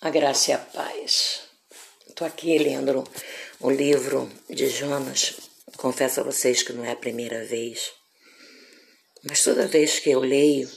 A graça e a paz. Estou aqui lendo o livro de Jonas. Confesso a vocês que não é a primeira vez. Mas toda vez que eu leio,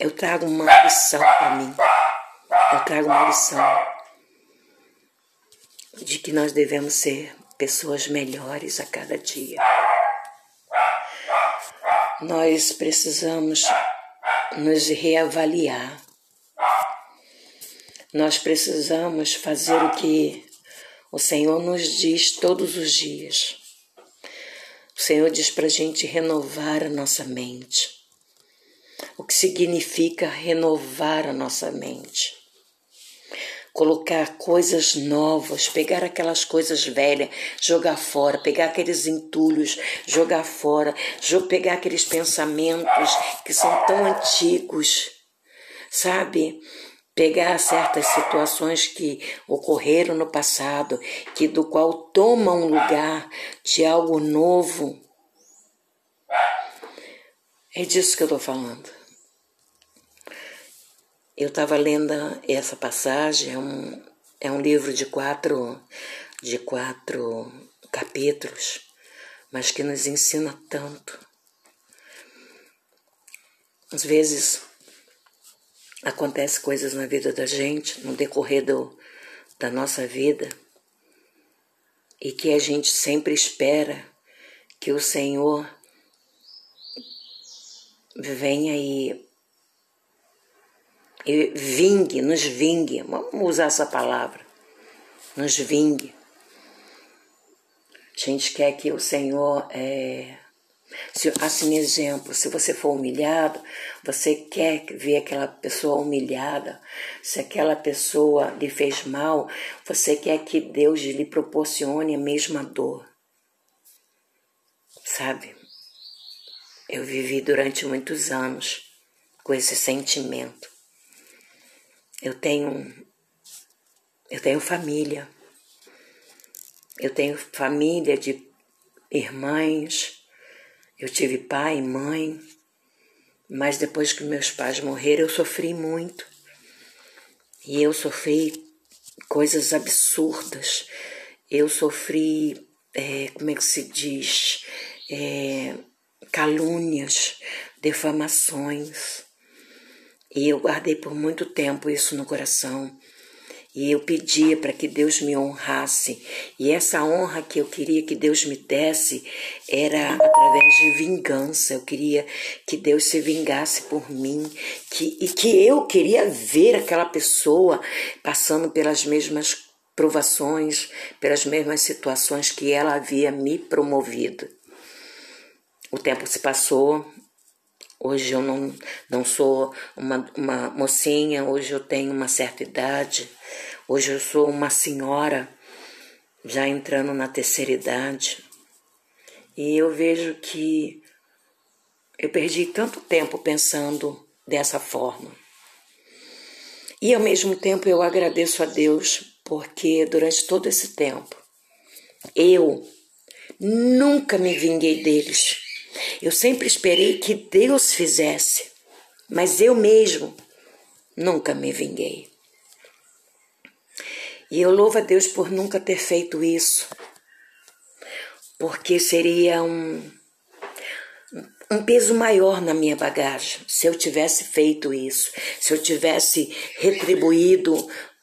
eu trago uma lição para mim. Eu trago uma lição de que nós devemos ser pessoas melhores a cada dia. Nós precisamos nos reavaliar nós precisamos fazer o que o Senhor nos diz todos os dias. O Senhor diz para a gente renovar a nossa mente. O que significa renovar a nossa mente? Colocar coisas novas, pegar aquelas coisas velhas, jogar fora, pegar aqueles entulhos, jogar fora, pegar aqueles pensamentos que são tão antigos, sabe? Pegar certas situações que ocorreram no passado, que do qual toma um lugar de algo novo. É disso que eu estou falando. Eu estava lendo essa passagem, é um, é um livro de quatro, de quatro capítulos, mas que nos ensina tanto. Às vezes acontece coisas na vida da gente, no decorrer do, da nossa vida, e que a gente sempre espera que o Senhor venha e, e vingue, nos vingue, vamos usar essa palavra, nos vingue. A gente quer que o Senhor é, se, assim, exemplo, se você for humilhado, você quer ver aquela pessoa humilhada, se aquela pessoa lhe fez mal, você quer que Deus lhe proporcione a mesma dor. Sabe? Eu vivi durante muitos anos com esse sentimento. Eu tenho eu tenho família. Eu tenho família de irmãs, eu tive pai e mãe, mas depois que meus pais morreram, eu sofri muito. E eu sofri coisas absurdas. Eu sofri, é, como é que se diz? É, calúnias, defamações. E eu guardei por muito tempo isso no coração. E eu pedia para que Deus me honrasse. E essa honra que eu queria que Deus me desse era através de vingança. Eu queria que Deus se vingasse por mim. Que, e que eu queria ver aquela pessoa passando pelas mesmas provações, pelas mesmas situações que ela havia me promovido. O tempo se passou, Hoje eu não, não sou uma, uma mocinha, hoje eu tenho uma certa idade, hoje eu sou uma senhora já entrando na terceira idade. E eu vejo que eu perdi tanto tempo pensando dessa forma. E ao mesmo tempo eu agradeço a Deus porque durante todo esse tempo eu nunca me vinguei deles eu sempre esperei que Deus fizesse, mas eu mesmo nunca me vinguei. E eu louvo a Deus por nunca ter feito isso, porque seria um, um peso maior na minha bagagem se eu tivesse feito isso, se eu tivesse retribuído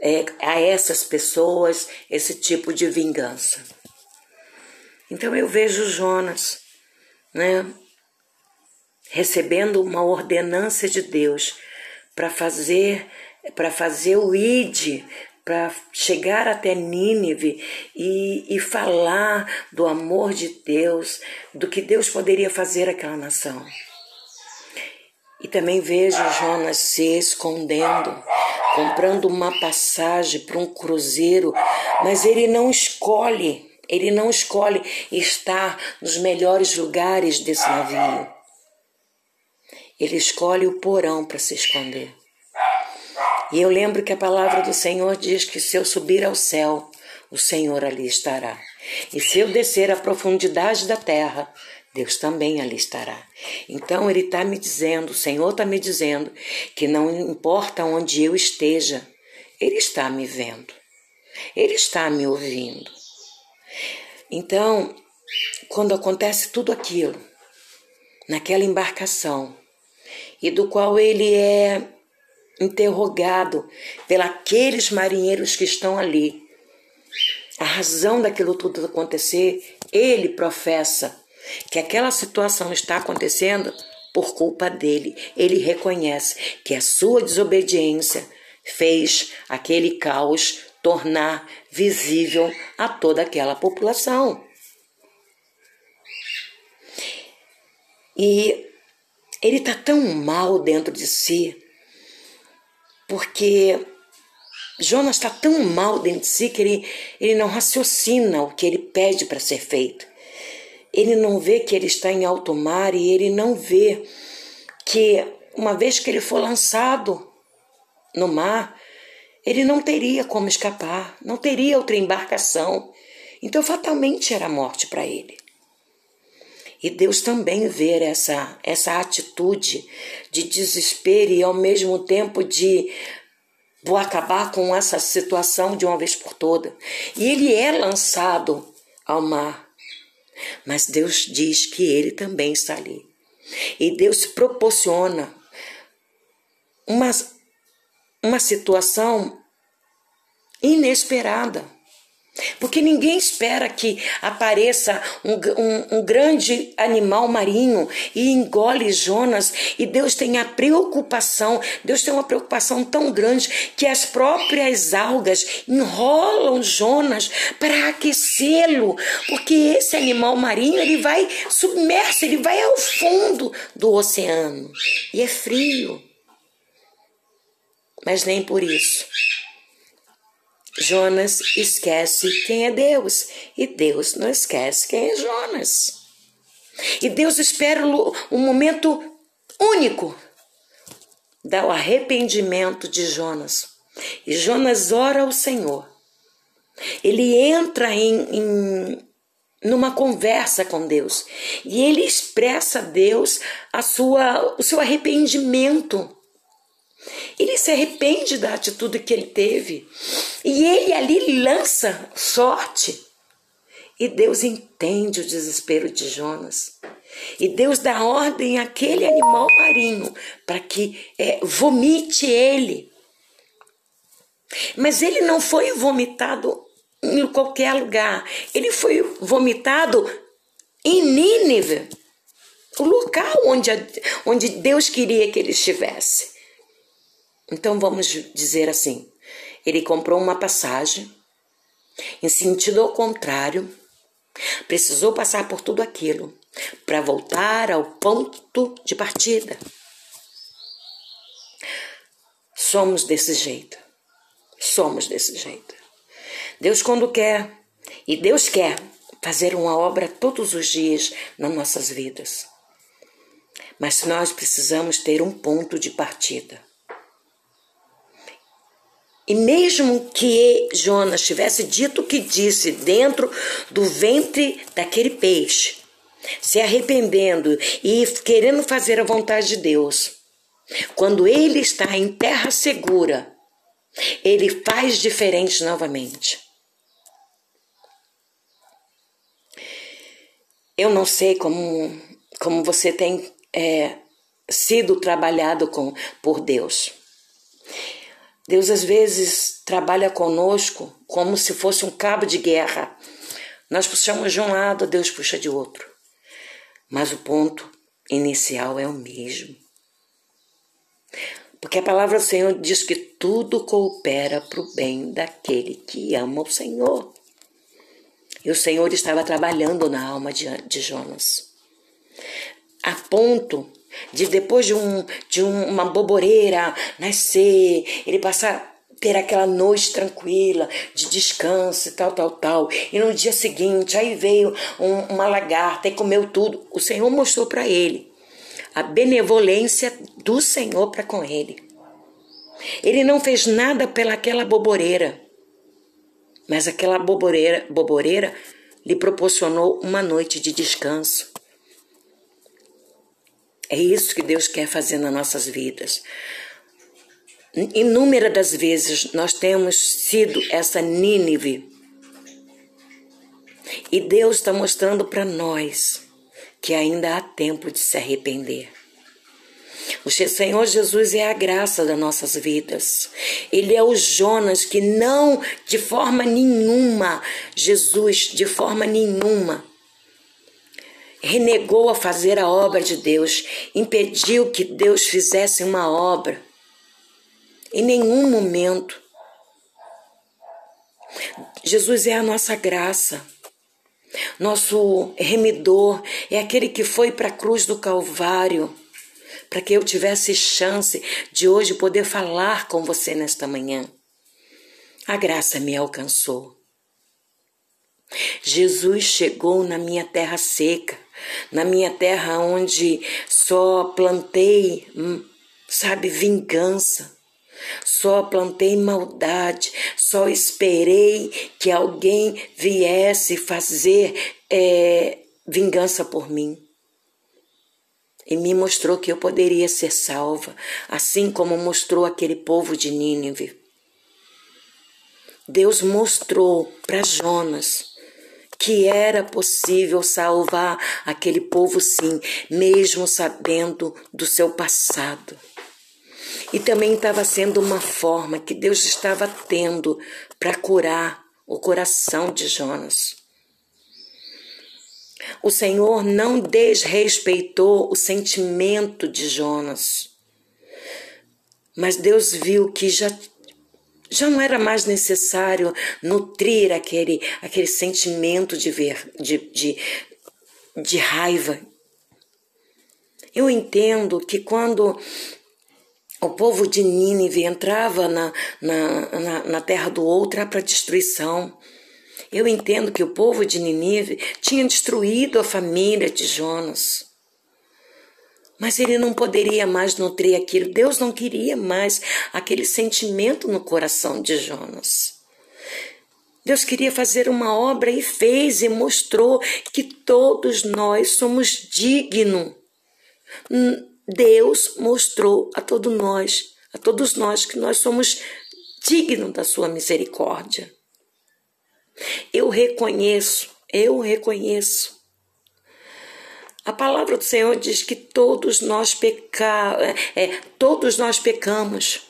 é, a essas pessoas esse tipo de vingança. Então eu vejo Jonas né? Recebendo uma ordenança de Deus para fazer para fazer o id, para chegar até Nínive e, e falar do amor de Deus, do que Deus poderia fazer àquela nação. E também vejo Jonas se escondendo, comprando uma passagem para um cruzeiro, mas ele não escolhe ele não escolhe estar nos melhores lugares desse navio. Ele escolhe o porão para se esconder. E eu lembro que a palavra do Senhor diz que se eu subir ao céu, o Senhor ali estará. E se eu descer à profundidade da terra, Deus também ali estará. Então ele está me dizendo, o Senhor está me dizendo, que não importa onde eu esteja, Ele está me vendo. Ele está me ouvindo. Então, quando acontece tudo aquilo, naquela embarcação, e do qual ele é interrogado pelos marinheiros que estão ali, a razão daquilo tudo acontecer, ele professa que aquela situação está acontecendo por culpa dele. Ele reconhece que a sua desobediência fez aquele caos tornar visível a toda aquela população. E ele está tão mal dentro de si, porque Jonas está tão mal dentro de si que ele, ele não raciocina o que ele pede para ser feito. Ele não vê que ele está em alto mar e ele não vê que, uma vez que ele for lançado no mar, ele não teria como escapar, não teria outra embarcação. Então, fatalmente era morte para ele. E Deus também vê essa, essa atitude de desespero e ao mesmo tempo de vou acabar com essa situação de uma vez por toda. E ele é lançado ao mar. Mas Deus diz que ele também está ali. E Deus proporciona uma, uma situação inesperada. Porque ninguém espera que apareça um, um, um, grande animal marinho e engole Jonas. E Deus tem a preocupação, Deus tem uma preocupação tão grande que as próprias algas enrolam Jonas para aquecê-lo. Porque esse animal marinho ele vai submerso, ele vai ao fundo do oceano. E é frio. Mas nem por isso Jonas esquece quem é Deus e Deus não esquece quem é Jonas. E Deus espera um momento único do arrependimento de Jonas. E Jonas ora ao Senhor. Ele entra em, em numa conversa com Deus e ele expressa a Deus a sua, o seu arrependimento ele se arrepende da atitude que ele teve. E ele ali lança sorte. E Deus entende o desespero de Jonas. E Deus dá ordem àquele animal marinho para que é, vomite ele. Mas ele não foi vomitado em qualquer lugar. Ele foi vomitado em Nínive, o local onde, onde Deus queria que ele estivesse. Então vamos dizer assim: ele comprou uma passagem em sentido contrário, precisou passar por tudo aquilo para voltar ao ponto de partida. Somos desse jeito. Somos desse jeito. Deus, quando quer, e Deus quer fazer uma obra todos os dias nas nossas vidas. Mas nós precisamos ter um ponto de partida. E mesmo que Jonas tivesse dito o que disse dentro do ventre daquele peixe, se arrependendo e querendo fazer a vontade de Deus, quando ele está em terra segura, ele faz diferente novamente. Eu não sei como, como você tem é, sido trabalhado com, por Deus. Deus às vezes trabalha conosco como se fosse um cabo de guerra. Nós puxamos de um lado, Deus puxa de outro. Mas o ponto inicial é o mesmo. Porque a palavra do Senhor diz que tudo coopera para o bem daquele que ama o Senhor. E o Senhor estava trabalhando na alma de, de Jonas. A ponto de depois de, um, de uma boboreira nascer, ele passar ter aquela noite tranquila, de descanso e tal, tal, tal. E no dia seguinte, aí veio um, uma lagarta e comeu tudo. O Senhor mostrou para ele a benevolência do Senhor para com ele. Ele não fez nada pelaquela boboreira, mas aquela boboreira, boboreira lhe proporcionou uma noite de descanso. É isso que Deus quer fazer nas nossas vidas. inúmeras das vezes nós temos sido essa Nínive. E Deus está mostrando para nós que ainda há tempo de se arrepender. O Senhor Jesus é a graça das nossas vidas. Ele é o Jonas que não, de forma nenhuma, Jesus, de forma nenhuma, renegou a fazer a obra de Deus, impediu que Deus fizesse uma obra. Em nenhum momento. Jesus é a nossa graça. Nosso remidor é aquele que foi para a cruz do Calvário para que eu tivesse chance de hoje poder falar com você nesta manhã. A graça me alcançou. Jesus chegou na minha terra seca, na minha terra onde só plantei, hum, sabe, vingança, só plantei maldade, só esperei que alguém viesse fazer é, vingança por mim. E me mostrou que eu poderia ser salva, assim como mostrou aquele povo de Nínive. Deus mostrou para Jonas que era possível salvar aquele povo, sim, mesmo sabendo do seu passado. E também estava sendo uma forma que Deus estava tendo para curar o coração de Jonas. O Senhor não desrespeitou o sentimento de Jonas. Mas Deus viu que já já não era mais necessário nutrir aquele, aquele sentimento de, ver, de, de, de raiva. Eu entendo que quando o povo de Nínive entrava na, na, na, na terra do outro para destruição. Eu entendo que o povo de Ninive tinha destruído a família de Jonas. Mas ele não poderia mais nutrir aquilo. Deus não queria mais aquele sentimento no coração de Jonas. Deus queria fazer uma obra e fez e mostrou que todos nós somos dignos. Deus mostrou a todos nós, a todos nós que nós somos dignos da sua misericórdia. Eu reconheço, eu reconheço. A palavra do Senhor diz que todos nós peca, é, é, todos nós pecamos.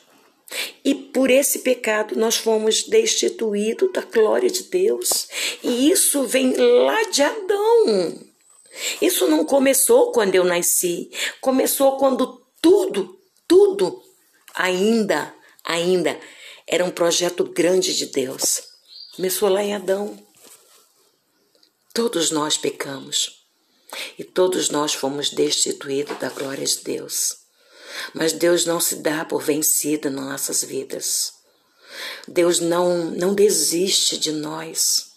E por esse pecado nós fomos destituídos da glória de Deus. E isso vem lá de Adão. Isso não começou quando eu nasci, começou quando tudo, tudo ainda, ainda era um projeto grande de Deus. Começou lá em Adão. Todos nós pecamos e todos nós fomos destituídos da glória de Deus. Mas Deus não se dá por vencido nas nossas vidas. Deus não, não desiste de nós.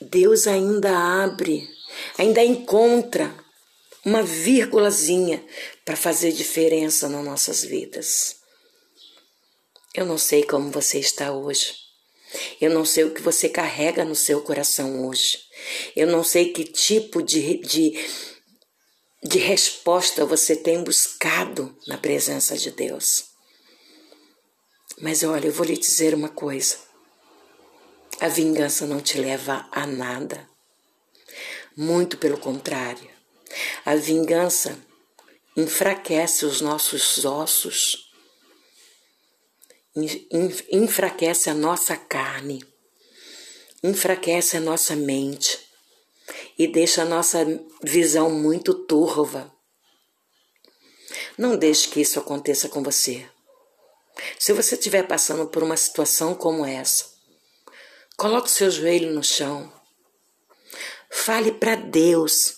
Deus ainda abre, ainda encontra uma vírgulazinha para fazer diferença nas nossas vidas. Eu não sei como você está hoje. Eu não sei o que você carrega no seu coração hoje. Eu não sei que tipo de, de, de resposta você tem buscado na presença de Deus. Mas olha, eu vou lhe dizer uma coisa: a vingança não te leva a nada. Muito pelo contrário, a vingança enfraquece os nossos ossos enfraquece a nossa carne, enfraquece a nossa mente e deixa a nossa visão muito turva. Não deixe que isso aconteça com você. Se você estiver passando por uma situação como essa, coloque o seu joelho no chão. Fale para Deus.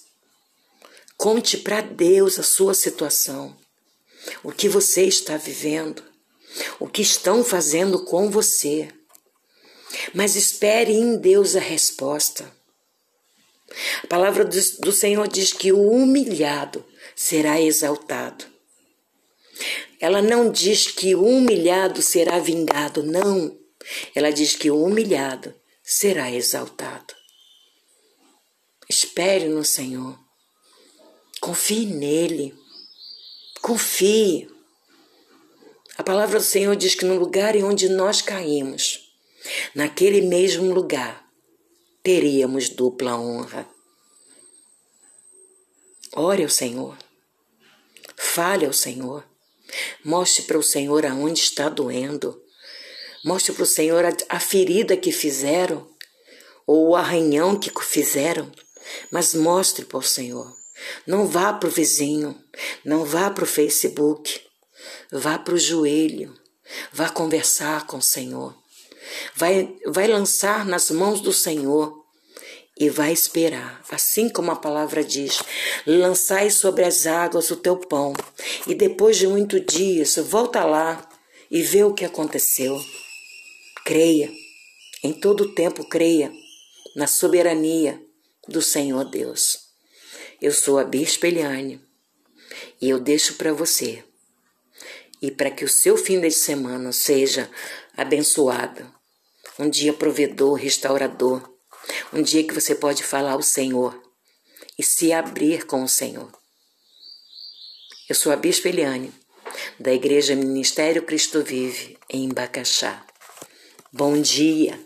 Conte para Deus a sua situação, o que você está vivendo o que estão fazendo com você. Mas espere em Deus a resposta. A palavra do Senhor diz que o humilhado será exaltado. Ela não diz que o humilhado será vingado, não. Ela diz que o humilhado será exaltado. Espere no Senhor. Confie nele. Confie. palavra do Senhor diz que no lugar em onde nós caímos, naquele mesmo lugar, teríamos dupla honra. Ore ao Senhor. Fale ao Senhor. Mostre para o Senhor aonde está doendo. Mostre para o Senhor a, a ferida que fizeram ou o arranhão que fizeram. Mas mostre para o Senhor. Não vá para o vizinho. Não vá para o Facebook. Vá para o joelho. Vá conversar com o Senhor. Vai, vai lançar nas mãos do Senhor e vai esperar, assim como a palavra diz: lançai sobre as águas o teu pão, e depois de muitos dias volta lá e vê o que aconteceu. Creia, em todo o tempo creia na soberania do Senhor Deus. Eu sou a Bispa Eliane e eu deixo para você e para que o seu fim de semana seja abençoado, um dia provedor, restaurador um dia que você pode falar ao Senhor e se abrir com o Senhor. Eu sou a Bispa Eliane, da Igreja Ministério Cristo Vive, em Bacaxá. Bom dia,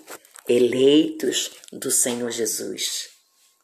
eleitos do Senhor Jesus.